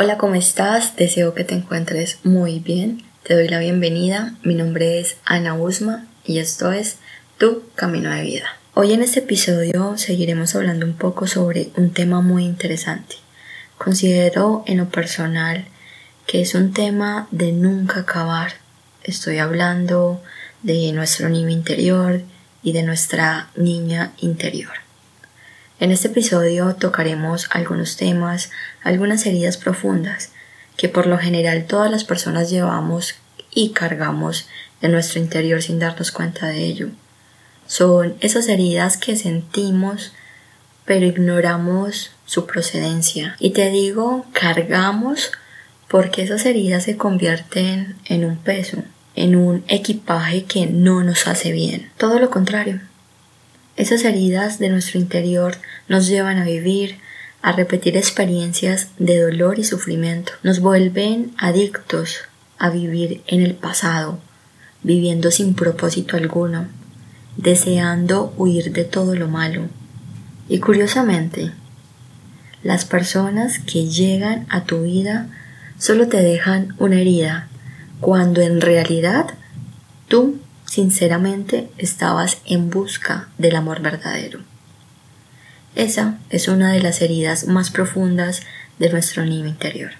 Hola, ¿cómo estás? Deseo que te encuentres muy bien. Te doy la bienvenida. Mi nombre es Ana Usma y esto es Tu Camino de Vida. Hoy en este episodio seguiremos hablando un poco sobre un tema muy interesante. Considero en lo personal que es un tema de nunca acabar. Estoy hablando de nuestro niño interior y de nuestra niña interior. En este episodio tocaremos algunos temas, algunas heridas profundas que por lo general todas las personas llevamos y cargamos en nuestro interior sin darnos cuenta de ello. Son esas heridas que sentimos pero ignoramos su procedencia. Y te digo cargamos porque esas heridas se convierten en un peso, en un equipaje que no nos hace bien. Todo lo contrario. Esas heridas de nuestro interior nos llevan a vivir, a repetir experiencias de dolor y sufrimiento. Nos vuelven adictos a vivir en el pasado, viviendo sin propósito alguno, deseando huir de todo lo malo. Y curiosamente, las personas que llegan a tu vida solo te dejan una herida, cuando en realidad tú sinceramente estabas en busca del amor verdadero. Esa es una de las heridas más profundas de nuestro niño interior.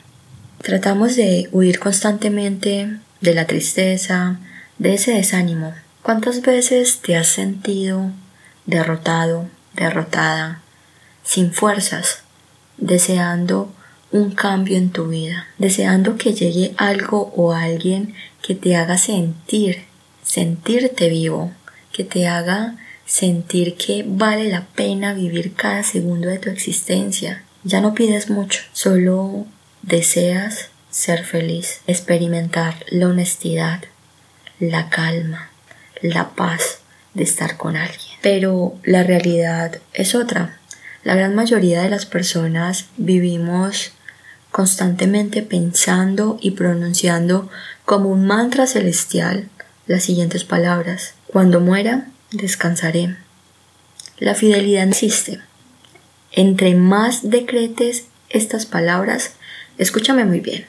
Tratamos de huir constantemente de la tristeza, de ese desánimo. ¿Cuántas veces te has sentido derrotado, derrotada, sin fuerzas, deseando un cambio en tu vida, deseando que llegue algo o alguien que te haga sentir sentirte vivo, que te haga sentir que vale la pena vivir cada segundo de tu existencia. Ya no pides mucho, solo deseas ser feliz, experimentar la honestidad, la calma, la paz de estar con alguien. Pero la realidad es otra. La gran mayoría de las personas vivimos constantemente pensando y pronunciando como un mantra celestial las siguientes palabras. Cuando muera, descansaré. La fidelidad existe. Entre más decretes estas palabras, escúchame muy bien,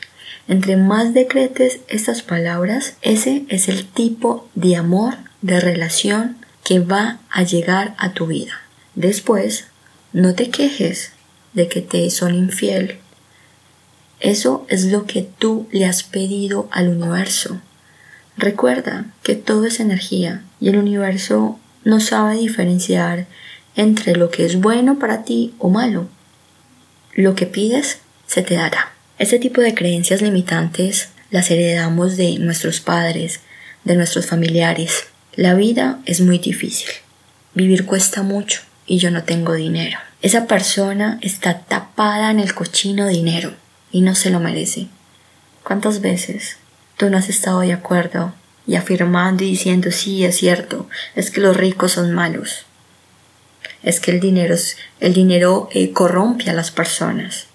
entre más decretes estas palabras, ese es el tipo de amor, de relación que va a llegar a tu vida. Después, no te quejes de que te son infiel. Eso es lo que tú le has pedido al universo. Recuerda que todo es energía y el universo no sabe diferenciar entre lo que es bueno para ti o malo. Lo que pides se te dará. Este tipo de creencias limitantes las heredamos de nuestros padres, de nuestros familiares. La vida es muy difícil. Vivir cuesta mucho y yo no tengo dinero. Esa persona está tapada en el cochino dinero y no se lo merece. ¿Cuántas veces tú no has estado de acuerdo y afirmando y diciendo sí es cierto, es que los ricos son malos, es que el dinero, el dinero eh, corrompe a las personas.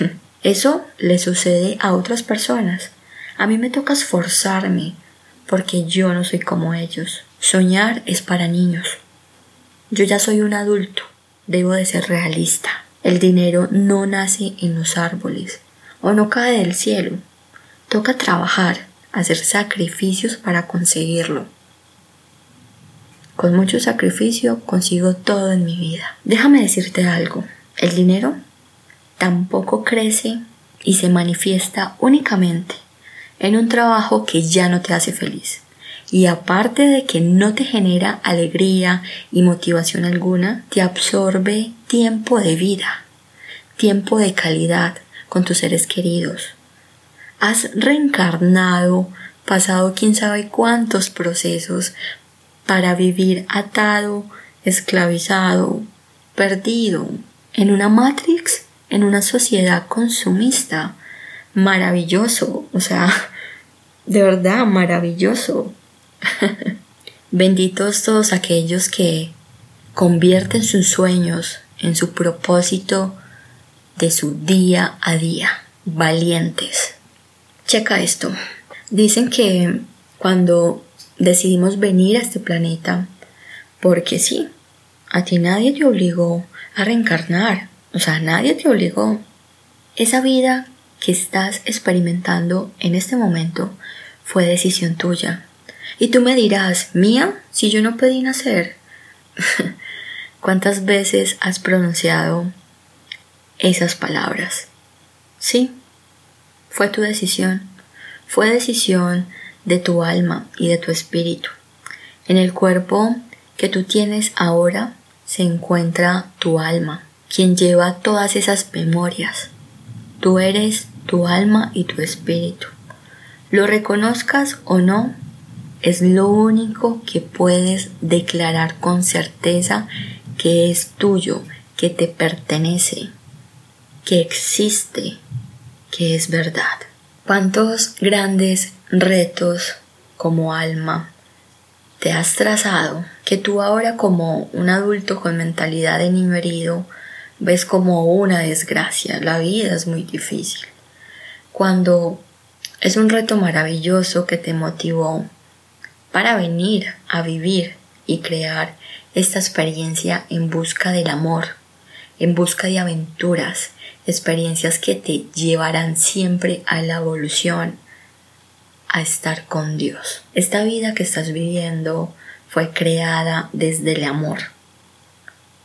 Eso le sucede a otras personas. A mí me toca esforzarme porque yo no soy como ellos. Soñar es para niños. Yo ya soy un adulto, debo de ser realista. El dinero no nace en los árboles o no cae del cielo. Toca trabajar, hacer sacrificios para conseguirlo. Con mucho sacrificio consigo todo en mi vida. Déjame decirte algo, el dinero tampoco crece y se manifiesta únicamente en un trabajo que ya no te hace feliz. Y aparte de que no te genera alegría y motivación alguna, te absorbe tiempo de vida, tiempo de calidad con tus seres queridos, has reencarnado, pasado quién sabe cuántos procesos para vivir atado, esclavizado, perdido, en una matrix, en una sociedad consumista. Maravilloso, o sea, de verdad maravilloso. Benditos todos aquellos que convierten sus sueños en su propósito de su día a día, valientes. Checa esto. Dicen que cuando decidimos venir a este planeta, porque sí, a ti nadie te obligó a reencarnar, o sea, nadie te obligó. Esa vida que estás experimentando en este momento fue decisión tuya. Y tú me dirás, mía, si yo no pedí nacer. ¿Cuántas veces has pronunciado esas palabras? Sí, fue tu decisión. Fue decisión de tu alma y de tu espíritu. En el cuerpo que tú tienes ahora se encuentra tu alma, quien lleva todas esas memorias. Tú eres tu alma y tu espíritu. Lo reconozcas o no, es lo único que puedes declarar con certeza que es tuyo, que te pertenece, que existe, que es verdad. ¿Cuántos grandes retos como alma te has trazado que tú ahora como un adulto con mentalidad de niño herido ves como una desgracia? La vida es muy difícil. Cuando es un reto maravilloso que te motivó para venir a vivir y crear esta experiencia en busca del amor, en busca de aventuras, experiencias que te llevarán siempre a la evolución, a estar con Dios. Esta vida que estás viviendo fue creada desde el amor.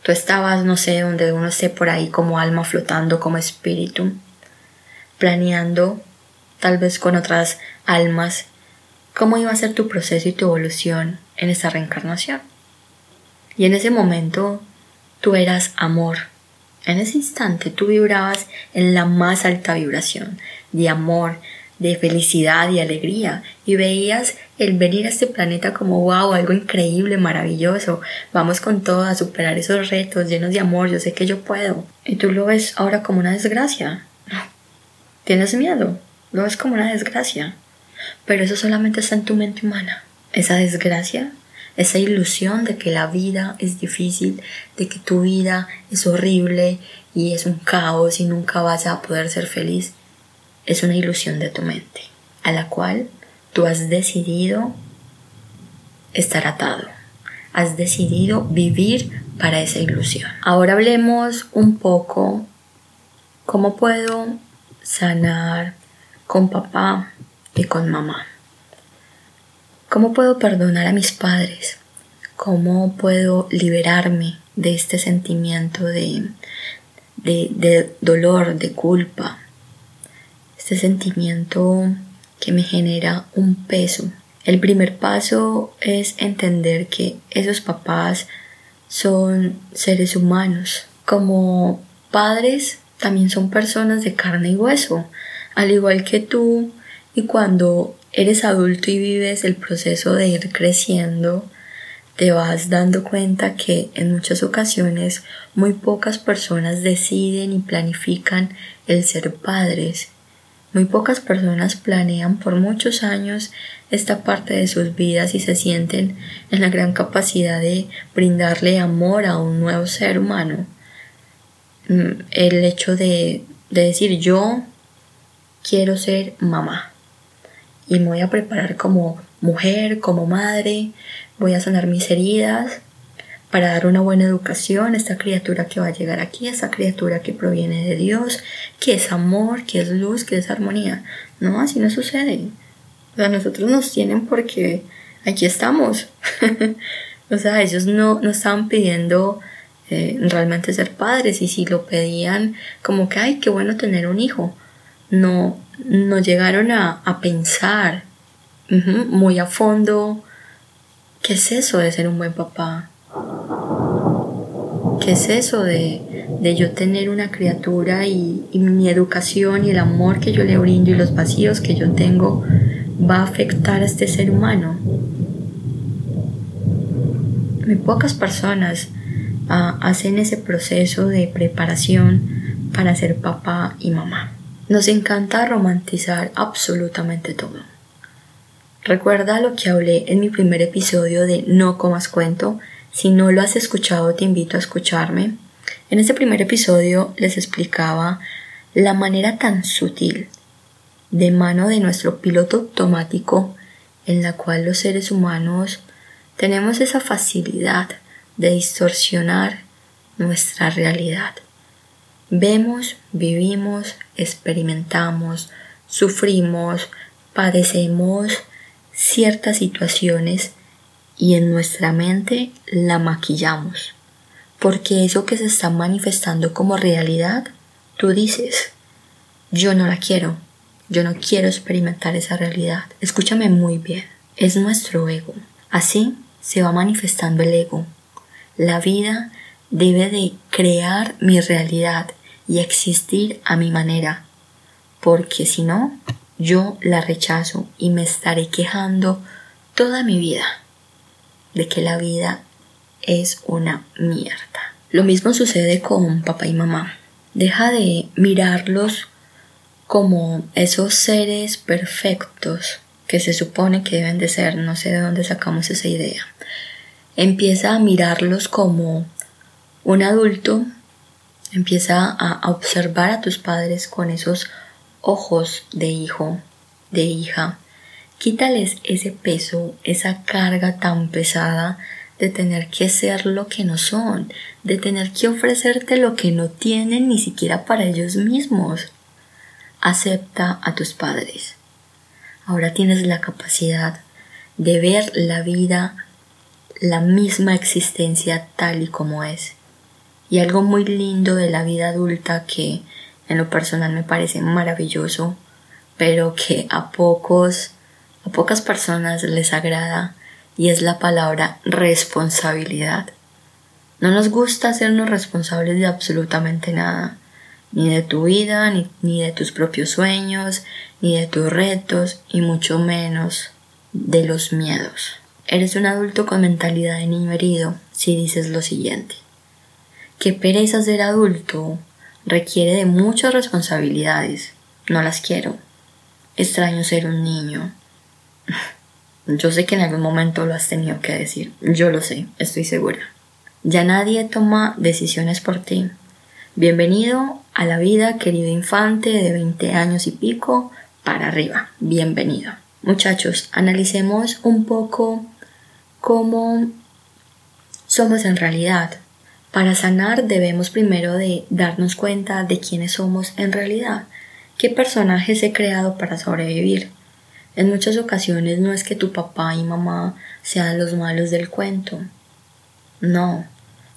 Tú estabas, no sé, donde uno esté por ahí como alma flotando, como espíritu, planeando, tal vez con otras almas, cómo iba a ser tu proceso y tu evolución en esta reencarnación. Y en ese momento tú eras amor. En ese instante tú vibrabas en la más alta vibración de amor, de felicidad y alegría y veías el venir a este planeta como wow, algo increíble, maravilloso, vamos con todo a superar esos retos llenos de amor, yo sé que yo puedo. Y tú lo ves ahora como una desgracia. Tienes miedo, lo ves como una desgracia. Pero eso solamente está en tu mente humana. Esa desgracia esa ilusión de que la vida es difícil, de que tu vida es horrible y es un caos y nunca vas a poder ser feliz, es una ilusión de tu mente, a la cual tú has decidido estar atado, has decidido vivir para esa ilusión. Ahora hablemos un poco cómo puedo sanar con papá y con mamá. ¿Cómo puedo perdonar a mis padres? ¿Cómo puedo liberarme de este sentimiento de, de, dolor, de culpa? Este sentimiento que me genera un peso. El primer paso es entender que esos papás son seres humanos. Como padres también son personas de carne y hueso, al igual que tú. Y cuando eres adulto y vives el proceso de ir creciendo, te vas dando cuenta que en muchas ocasiones muy pocas personas deciden y planifican el ser padres. Muy pocas personas planean por muchos años esta parte de sus vidas y se sienten en la gran capacidad de brindarle amor a un nuevo ser humano. Mm, el hecho de, de decir yo quiero ser mamá y me voy a preparar como mujer, como madre, voy a sanar mis heridas para dar una buena educación a esta criatura que va a llegar aquí, esta criatura que proviene de Dios, que es amor, que es luz, que es armonía. No, así no sucede. O sea, nosotros nos tienen porque aquí estamos. o sea, ellos no, no estaban pidiendo eh, realmente ser padres y si lo pedían como que, ay, qué bueno tener un hijo. No, no llegaron a, pensar muy a fondo qué es eso de ser un buen papá. ¿Qué es eso de, de yo tener una criatura y, y, mi educación y el amor que yo le brindo y los vacíos que yo tengo va a afectar a este ser humano? Muy pocas personas ah, hacen ese proceso de preparación para ser papá y mamá. Nos encanta romantizar absolutamente todo. Recuerda lo que hablé en mi primer episodio de No comas cuento. Si no lo has escuchado, te invito a escucharme. En ese primer episodio les explicaba la manera tan sutil de mano de nuestro piloto automático en la cual los seres humanos tenemos esa facilidad de distorsionar nuestra realidad Vemos, vivimos, experimentamos, sufrimos, padecemos ciertas situaciones y en nuestra mente la maquillamos. Porque eso que se está manifestando como realidad, tú dices, yo no la quiero, yo no quiero experimentar esa realidad. Escúchame muy bien, es nuestro ego. Así se va manifestando el ego. La vida debe de crear mi realidad y existir a mi manera, porque si no, yo la rechazo y me estaré quejando toda mi vida de que la vida es una mierda. Lo mismo sucede con papá y mamá. Deja de mirarlos como esos seres perfectos que se supone que deben de ser, no sé de dónde sacamos esa idea. Empieza a mirarlos como un adulto, empieza a observar a tus padres con esos ojos de hijo, de hija. Quítales ese peso, esa carga tan pesada de tener que ser lo que no son, de tener que ofrecerte lo que no tienen ni siquiera para ellos mismos. Acepta a tus padres. Ahora tienes la capacidad de ver la vida, la misma existencia tal y como es. Y algo muy lindo de la vida adulta que en lo personal me parece maravilloso, pero que a pocos, a pocas personas les agrada y es la palabra responsabilidad. No nos gusta hacernos responsables de absolutamente nada, ni de tu vida, ni, ni de tus propios sueños, ni de tus retos, y mucho menos de los miedos. Eres un adulto con mentalidad de niño herido si dices lo siguiente. Qué pereza ser adulto requiere de muchas responsabilidades. No las quiero. Extraño ser un niño. Yo sé que en algún momento lo has tenido que decir. Yo lo sé, estoy segura. Ya nadie toma decisiones por ti. Bienvenido a la vida, querido infante de 20 años y pico, para arriba. Bienvenido. Muchachos, analicemos un poco cómo somos en realidad. Para sanar debemos primero de darnos cuenta de quiénes somos en realidad, qué personajes he creado para sobrevivir. En muchas ocasiones no es que tu papá y mamá sean los malos del cuento. No,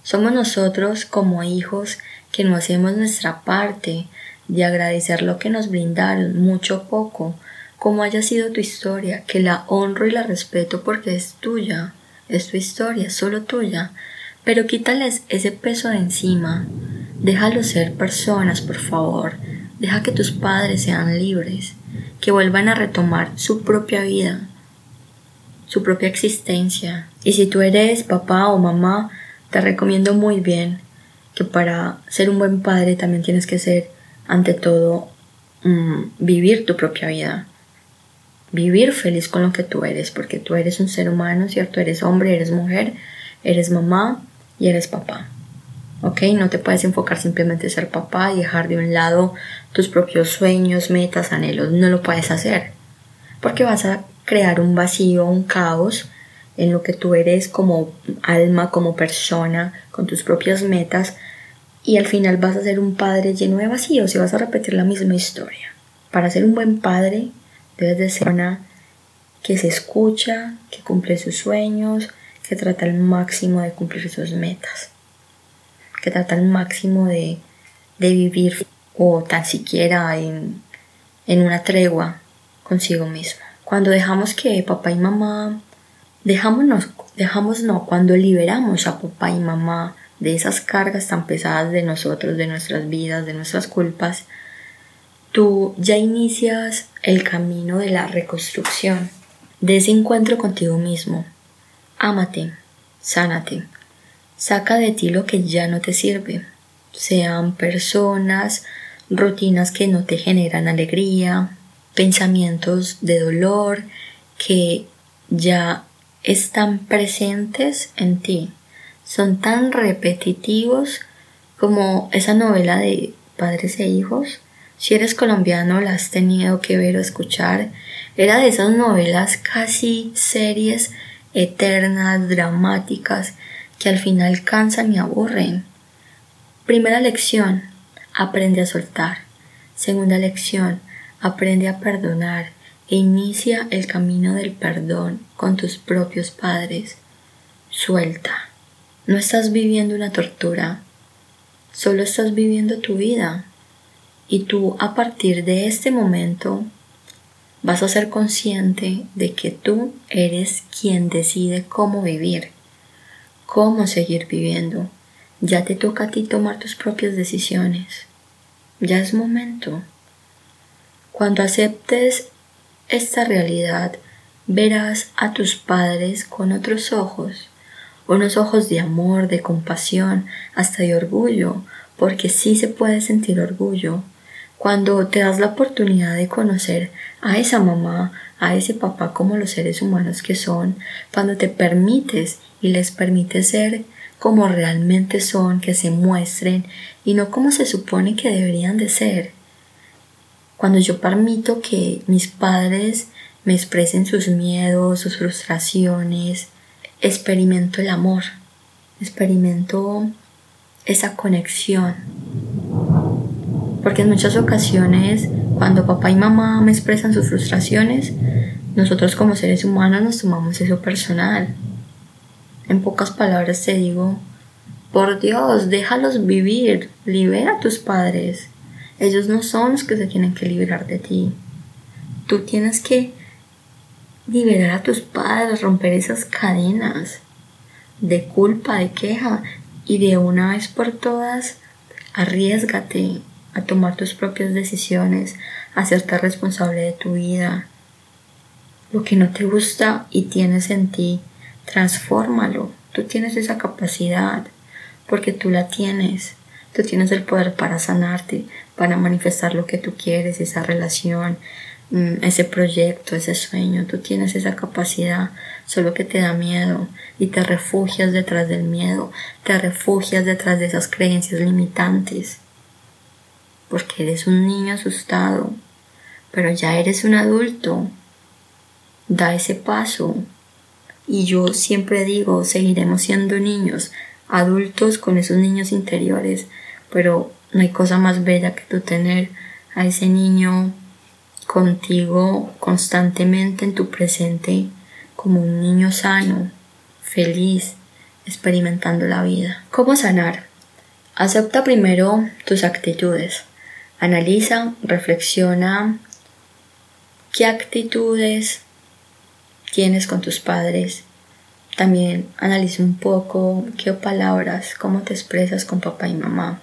somos nosotros como hijos que no hacemos nuestra parte de agradecer lo que nos brindaron, mucho o poco, como haya sido tu historia, que la honro y la respeto porque es tuya, es tu historia, solo tuya, pero quítales ese peso de encima, déjalos ser personas, por favor, deja que tus padres sean libres, que vuelvan a retomar su propia vida, su propia existencia. Y si tú eres papá o mamá, te recomiendo muy bien que para ser un buen padre también tienes que ser, ante todo, mm, vivir tu propia vida. Vivir feliz con lo que tú eres, porque tú eres un ser humano, ¿cierto? Eres hombre, eres mujer, eres mamá y eres papá. ¿Ok? No te puedes enfocar simplemente en ser papá y dejar de un lado tus propios sueños, metas, anhelos. No lo puedes hacer. Porque vas a crear un vacío, un caos en lo que tú eres como alma, como persona, con tus propias metas, y al final vas a ser un padre lleno de vacíos y vas a repetir la misma historia. Para ser un buen padre, debes de ser una que se escucha, que cumple sus sueños, que trata al máximo de cumplir sus metas, que trata al máximo de, de vivir o tan siquiera en, en una tregua consigo mismo. Cuando dejamos que papá y mamá Dejámonos, dejamos no, cuando liberamos a papá y mamá de esas cargas tan pesadas de nosotros, de nuestras vidas, de nuestras culpas, tú ya inicias el camino de la reconstrucción, de ese encuentro contigo mismo. Ámate, sánate, saca de ti lo que ya no te sirve, sean personas, rutinas que no te generan alegría, pensamientos de dolor que ya están presentes en ti. Son tan repetitivos como esa novela de padres e hijos. Si eres colombiano la has tenido que ver o escuchar. Era de esas novelas casi series eternas, dramáticas, que al final cansan y aburren. Primera lección. aprende a soltar. Segunda lección, aprende a perdonar e inicia el camino del perdón con tus propios padres. Suelta. No estás viviendo una tortura, solo estás viviendo tu vida. Y tú a partir de este momento vas a ser consciente de que tú eres quien decide cómo vivir, cómo seguir viviendo. Ya te toca a ti tomar tus propias decisiones. Ya es momento. Cuando aceptes esta realidad, verás a tus padres con otros ojos, unos ojos de amor, de compasión, hasta de orgullo, porque sí se puede sentir orgullo cuando te das la oportunidad de conocer a esa mamá, a ese papá como los seres humanos que son, cuando te permites y les permites ser como realmente son, que se muestren y no como se supone que deberían de ser. Cuando yo permito que mis padres me expresen sus miedos, sus frustraciones, experimento el amor, experimento esa conexión porque en muchas ocasiones, cuando papá y mamá me expresan sus frustraciones, nosotros como seres humanos nos tomamos eso personal. En pocas palabras te digo, por Dios, déjalos vivir, libera a tus padres. Ellos no son los que se tienen que liberar de ti. Tú tienes que liberar a tus padres, romper esas cadenas de culpa, de queja y de una vez por todas, arriesgate, a tomar tus propias decisiones, a hacerte responsable de tu vida. Lo que no te gusta y tienes en ti, transfórmalo. Tú tienes esa capacidad porque tú la tienes. Tú tienes el poder para sanarte, para manifestar lo que tú quieres, esa relación, mm, ese proyecto, ese sueño. Tú tienes esa capacidad, solo que te da miedo y te refugias detrás del miedo, te refugias detrás de esas creencias limitantes porque eres un niño asustado, pero ya eres un adulto. Da ese paso. Y yo siempre digo, seguiremos siendo niños, adultos con esos niños interiores, pero no hay cosa más bella que tú tener a ese niño contigo constantemente en tu presente como un niño sano, feliz, experimentando la vida. ¿Cómo sanar? Acepta primero tus actitudes. Analiza, reflexiona qué actitudes tienes con tus padres. También analiza un poco qué palabras, cómo te expresas con papá y mamá.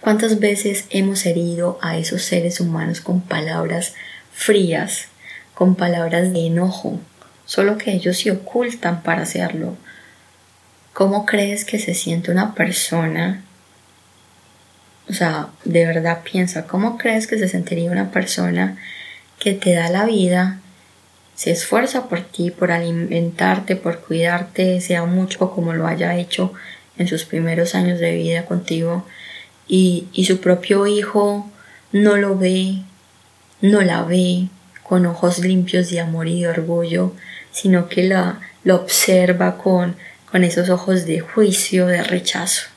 ¿Cuántas veces hemos herido a esos seres humanos con palabras frías, con palabras de enojo, solo que ellos se ocultan para hacerlo? ¿Cómo crees que se siente una persona o sea, de verdad piensa, ¿cómo crees que se sentiría una persona que te da la vida, se esfuerza por ti, por alimentarte, por cuidarte, sea mucho como lo haya hecho en sus primeros años de vida contigo, y, y su propio hijo no lo ve, no la ve con ojos limpios de amor y de orgullo, sino que la, lo observa con, con esos ojos de juicio, de rechazo.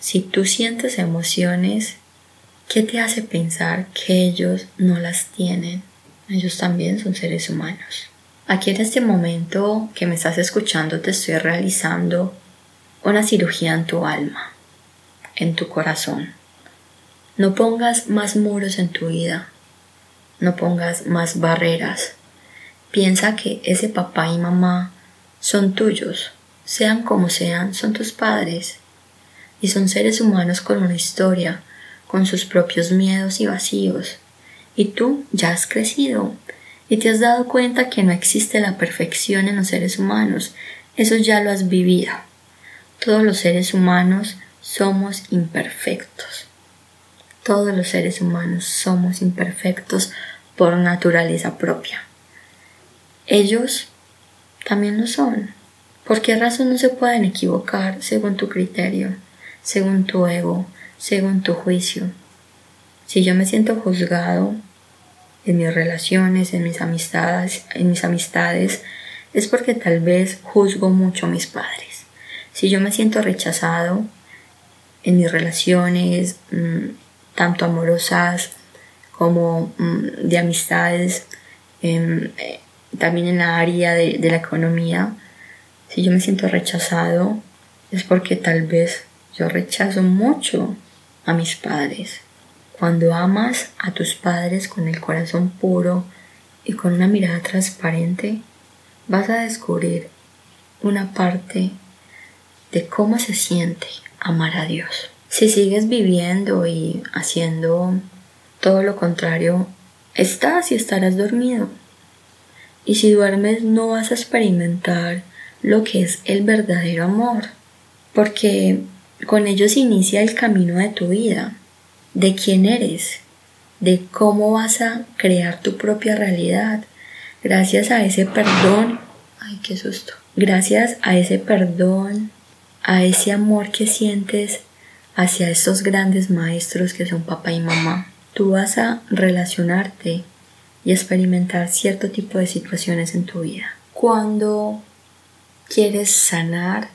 Si tú sientes emociones, ¿qué te hace pensar que ellos no las tienen? Ellos también son seres humanos. Aquí en este momento que me estás escuchando te estoy realizando una cirugía en tu alma, en tu corazón. No pongas más muros en tu vida, no pongas más barreras. Piensa que ese papá y mamá son tuyos, sean como sean, son tus padres y son seres humanos con una historia, con sus propios miedos y vacíos. Y tú ya has crecido y te has dado cuenta que no existe la perfección en los seres humanos, eso ya lo has vivido. Todos los seres humanos somos imperfectos. Todos los seres humanos somos imperfectos por naturaleza propia. Ellos también lo son. ¿Por qué razón no se pueden equivocar según tu criterio? Según tu ego, según tu juicio. Si yo me siento juzgado en mis relaciones, en mis amistades, en mis amistades, es porque tal vez juzgo mucho a mis padres. Si yo me siento rechazado en mis relaciones, mm, tanto amorosas como mm, de amistades, em, eh, también en la área de, de la economía, si yo me siento rechazado, es porque tal vez yo rechazo mucho a mis padres. Cuando amas a tus padres con el corazón puro y con una mirada transparente, vas a descubrir una parte de cómo se siente amar a Dios. Si sigues viviendo y haciendo todo lo contrario, estás y estarás dormido. Y si duermes no vas a experimentar lo que es el verdadero amor, porque con ellos inicia el camino de tu vida, de quién eres, de cómo vas a crear tu propia realidad, gracias a ese perdón, ay, qué susto, gracias a ese perdón, a ese amor que sientes hacia estos grandes maestros que son papá y mamá, tú vas a relacionarte y experimentar cierto tipo de situaciones en tu vida. Cuando quieres sanar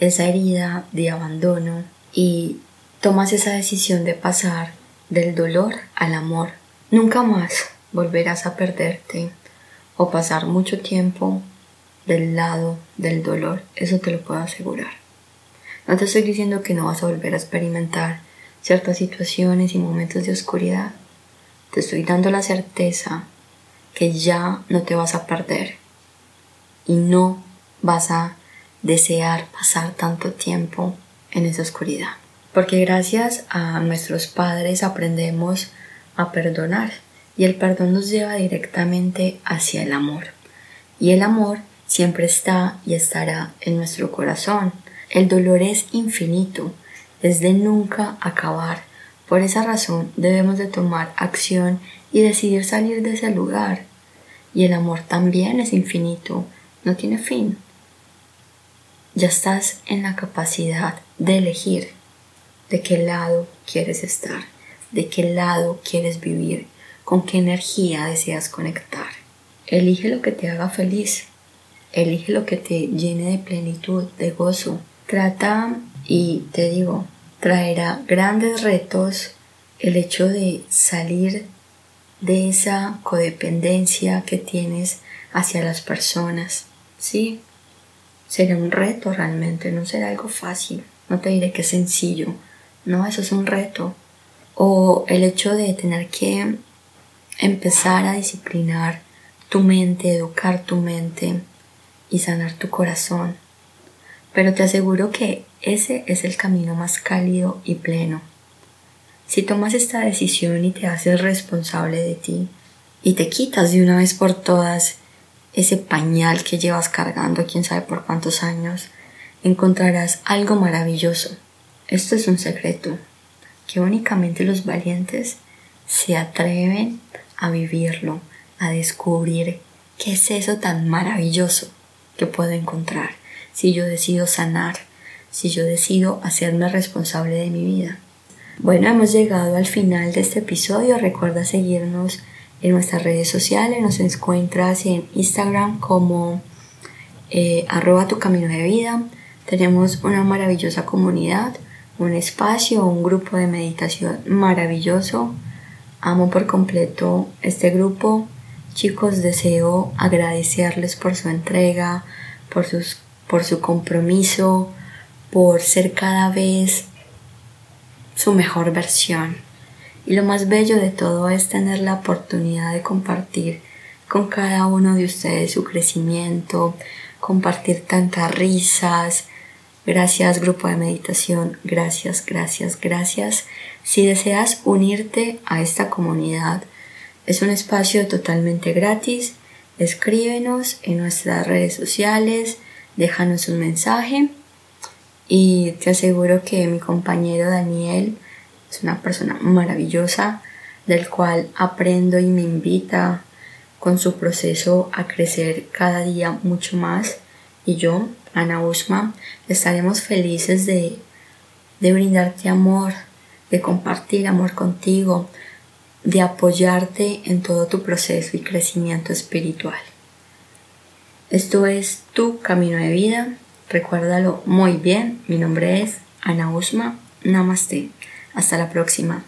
esa herida de abandono y tomas esa decisión de pasar del dolor al amor, nunca más volverás a perderte o pasar mucho tiempo del lado del dolor, eso te lo puedo asegurar. No te estoy diciendo que no vas a volver a experimentar ciertas situaciones y momentos de oscuridad. Te estoy dando la certeza que ya no te vas a perder y no vas a desear pasar tanto tiempo en esa oscuridad. Porque gracias a nuestros padres aprendemos a perdonar y el perdón nos lleva directamente hacia el amor. Y el amor siempre está y estará en nuestro corazón. El dolor es infinito, es de nunca acabar. Por esa razón debemos de tomar acción y decidir salir de ese lugar. Y el amor también es infinito, no tiene fin ya estás en la capacidad de elegir de qué lado quieres estar, de qué lado quieres vivir, con qué energía deseas conectar. Elige lo que te haga feliz, elige lo que te llene de plenitud, de gozo. Trata y te digo, traerá grandes retos el hecho de salir de esa codependencia que tienes hacia las personas, ¿sí? Será un reto realmente, no será algo fácil. No te diré que es sencillo. No, eso es un reto. O el hecho de tener que empezar a disciplinar tu mente, educar tu mente y sanar tu corazón. Pero te aseguro que ese es el camino más cálido y pleno. Si tomas esta decisión y te haces responsable de ti y te quitas de una vez por todas ese pañal que llevas cargando quién sabe por cuántos años, encontrarás algo maravilloso. Esto es un secreto que únicamente los valientes se atreven a vivirlo, a descubrir qué es eso tan maravilloso que puedo encontrar si yo decido sanar, si yo decido hacerme responsable de mi vida. Bueno, hemos llegado al final de este episodio. Recuerda seguirnos en nuestras redes sociales. Nos encuentras en Instagram como eh, arroba tu camino de vida. Tenemos una maravillosa comunidad, un espacio, un grupo de meditación maravilloso. Amo por completo este grupo. Chicos, deseo agradecerles por su entrega, por, sus, por su compromiso, por ser cada vez su mejor versión. Y lo más bello de todo es tener la oportunidad de compartir con cada uno de ustedes su crecimiento, compartir tantas risas. Gracias grupo de meditación, gracias, gracias, gracias. Si deseas unirte a esta comunidad, es un espacio totalmente gratis. Escríbenos en nuestras redes sociales, déjanos un mensaje y te aseguro que mi compañero Daniel es una persona maravillosa del cual aprendo y me invita con su proceso a crecer cada día mucho más. Y yo, Ana Usma, estaremos felices de, de brindarte amor, de compartir amor contigo, de apoyarte en todo tu proceso y crecimiento espiritual. Esto es tu camino de vida. Recuérdalo muy bien. Mi nombre es Ana Usma. Namaste. Hasta la próxima.